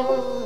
Oh.